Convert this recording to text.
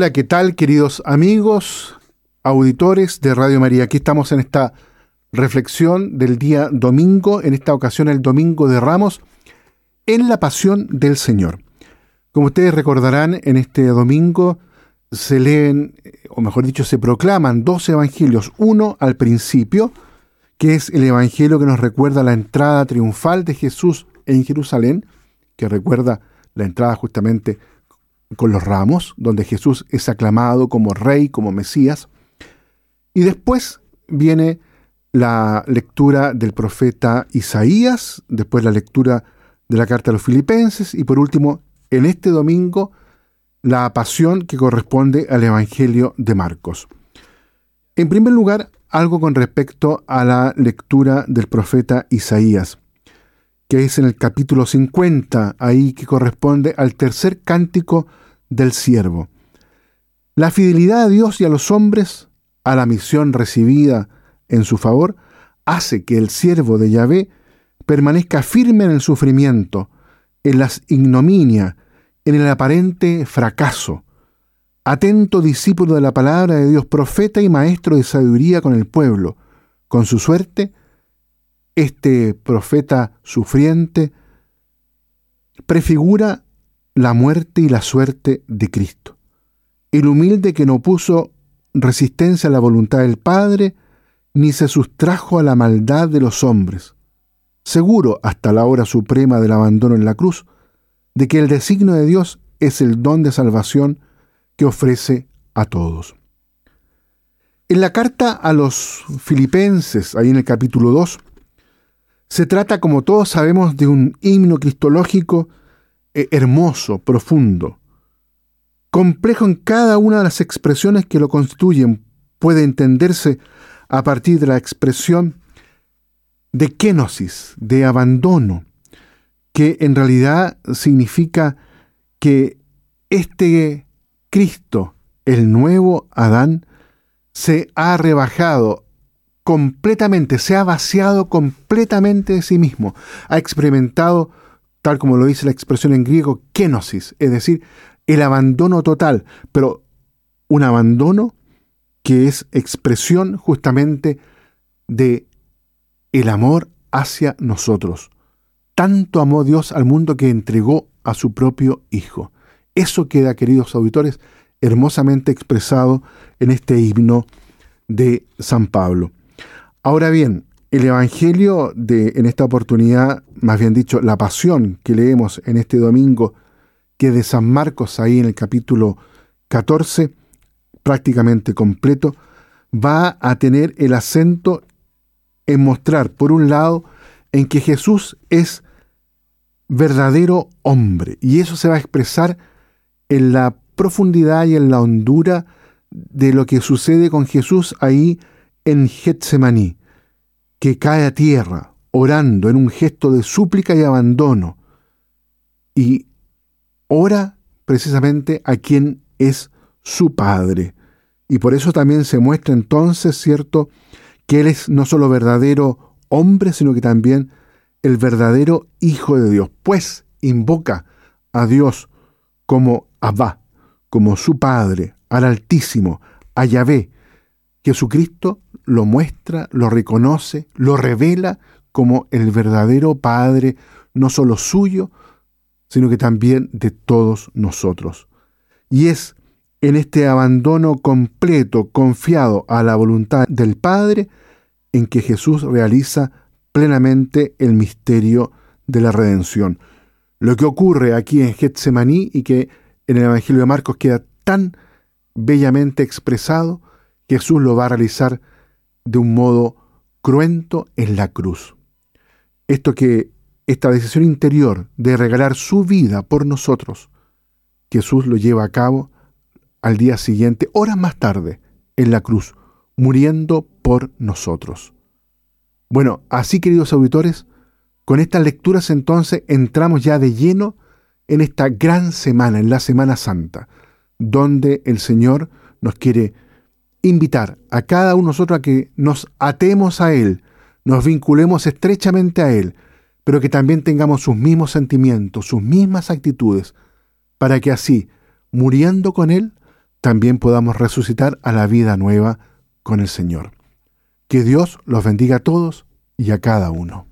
Hola, ¿qué tal queridos amigos, auditores de Radio María? Aquí estamos en esta reflexión del día domingo, en esta ocasión el domingo de Ramos, en la pasión del Señor. Como ustedes recordarán, en este domingo se leen, o mejor dicho, se proclaman dos evangelios. Uno al principio, que es el evangelio que nos recuerda la entrada triunfal de Jesús en Jerusalén, que recuerda la entrada justamente con los ramos, donde Jesús es aclamado como rey, como Mesías. Y después viene la lectura del profeta Isaías, después la lectura de la carta a los filipenses y por último, en este domingo, la pasión que corresponde al Evangelio de Marcos. En primer lugar, algo con respecto a la lectura del profeta Isaías, que es en el capítulo 50, ahí que corresponde al tercer cántico del siervo. La fidelidad a Dios y a los hombres, a la misión recibida en su favor, hace que el siervo de Yahvé permanezca firme en el sufrimiento, en las ignominia, en el aparente fracaso, atento discípulo de la palabra de Dios, profeta y maestro de sabiduría con el pueblo. Con su suerte, este profeta sufriente prefigura la muerte y la suerte de Cristo. El humilde que no puso resistencia a la voluntad del Padre, ni se sustrajo a la maldad de los hombres, seguro hasta la hora suprema del abandono en la cruz, de que el designio de Dios es el don de salvación que ofrece a todos. En la carta a los filipenses, ahí en el capítulo 2, se trata, como todos sabemos, de un himno cristológico eh, hermoso, profundo, complejo en cada una de las expresiones que lo constituyen, puede entenderse a partir de la expresión de kenosis, de abandono, que en realidad significa que este Cristo, el nuevo Adán, se ha rebajado completamente, se ha vaciado completamente de sí mismo, ha experimentado tal como lo dice la expresión en griego, kenosis, es decir, el abandono total, pero un abandono que es expresión justamente de el amor hacia nosotros. Tanto amó Dios al mundo que entregó a su propio Hijo. Eso queda, queridos auditores, hermosamente expresado en este himno de San Pablo. Ahora bien, el Evangelio de, en esta oportunidad, más bien dicho, la pasión que leemos en este domingo, que de San Marcos ahí en el capítulo 14, prácticamente completo, va a tener el acento en mostrar, por un lado, en que Jesús es verdadero hombre, y eso se va a expresar en la profundidad y en la hondura de lo que sucede con Jesús ahí en Getsemaní que cae a tierra, orando en un gesto de súplica y abandono, y ora precisamente a quien es su Padre. Y por eso también se muestra entonces, ¿cierto?, que Él es no solo verdadero hombre, sino que también el verdadero Hijo de Dios, pues invoca a Dios como Abba, como su Padre, al Altísimo, a Yahvé. Jesucristo lo muestra, lo reconoce, lo revela como el verdadero Padre, no solo suyo, sino que también de todos nosotros. Y es en este abandono completo, confiado a la voluntad del Padre, en que Jesús realiza plenamente el misterio de la redención. Lo que ocurre aquí en Getsemaní y que en el Evangelio de Marcos queda tan bellamente expresado, Jesús lo va a realizar de un modo cruento en la cruz. Esto que esta decisión interior de regalar su vida por nosotros, Jesús lo lleva a cabo al día siguiente, horas más tarde, en la cruz, muriendo por nosotros. Bueno, así queridos auditores, con estas lecturas entonces entramos ya de lleno en esta gran semana, en la Semana Santa, donde el Señor nos quiere invitar a cada uno de nosotros a que nos atemos a Él, nos vinculemos estrechamente a Él, pero que también tengamos sus mismos sentimientos, sus mismas actitudes, para que así, muriendo con Él, también podamos resucitar a la vida nueva con el Señor. Que Dios los bendiga a todos y a cada uno.